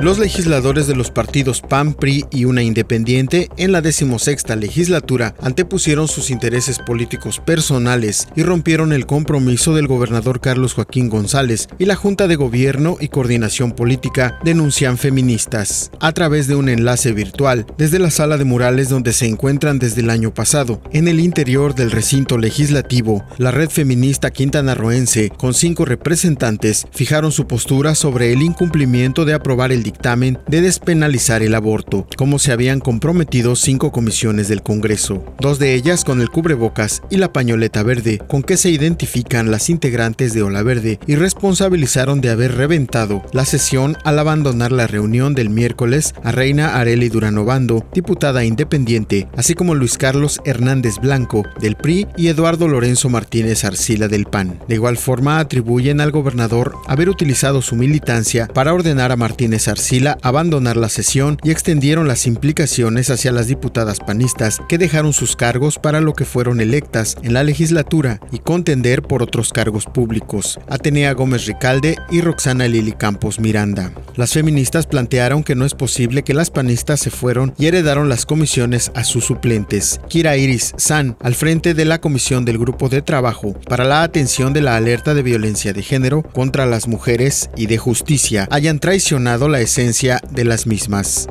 Los legisladores de los partidos PAN, PRI y una independiente en la decimosexta legislatura antepusieron sus intereses políticos personales y rompieron el compromiso del gobernador Carlos Joaquín González y la Junta de Gobierno y Coordinación Política denuncian feministas a través de un enlace virtual desde la sala de murales donde se encuentran desde el año pasado. En el interior del recinto legislativo, la red feminista quintanarroense, con cinco representantes, fijaron su postura sobre el incumplimiento de aprobar el dictamen de despenalizar el aborto, como se habían comprometido cinco comisiones del Congreso, dos de ellas con el cubrebocas y la pañoleta verde, con que se identifican las integrantes de Ola Verde y responsabilizaron de haber reventado la sesión al abandonar la reunión del miércoles a Reina Areli Duranovando, diputada independiente, así como Luis Carlos Hernández Blanco del PRI y Eduardo Lorenzo Martínez Arcila del PAN. De igual forma atribuyen al gobernador haber utilizado su militancia para ordenar a Martínez Arcila abandonar la sesión y extendieron las implicaciones hacia las diputadas panistas que dejaron sus cargos para lo que fueron electas en la legislatura y contender por otros cargos públicos, Atenea Gómez Ricalde y Roxana Lili Campos Miranda. Las feministas plantearon que no es posible que las panistas se fueron y heredaron las comisiones a sus suplentes. Kira Iris San, al frente de la comisión del grupo de trabajo para la atención de la alerta de violencia de género contra las mujeres y de justicia, hayan traicionado la esencia de las mismas.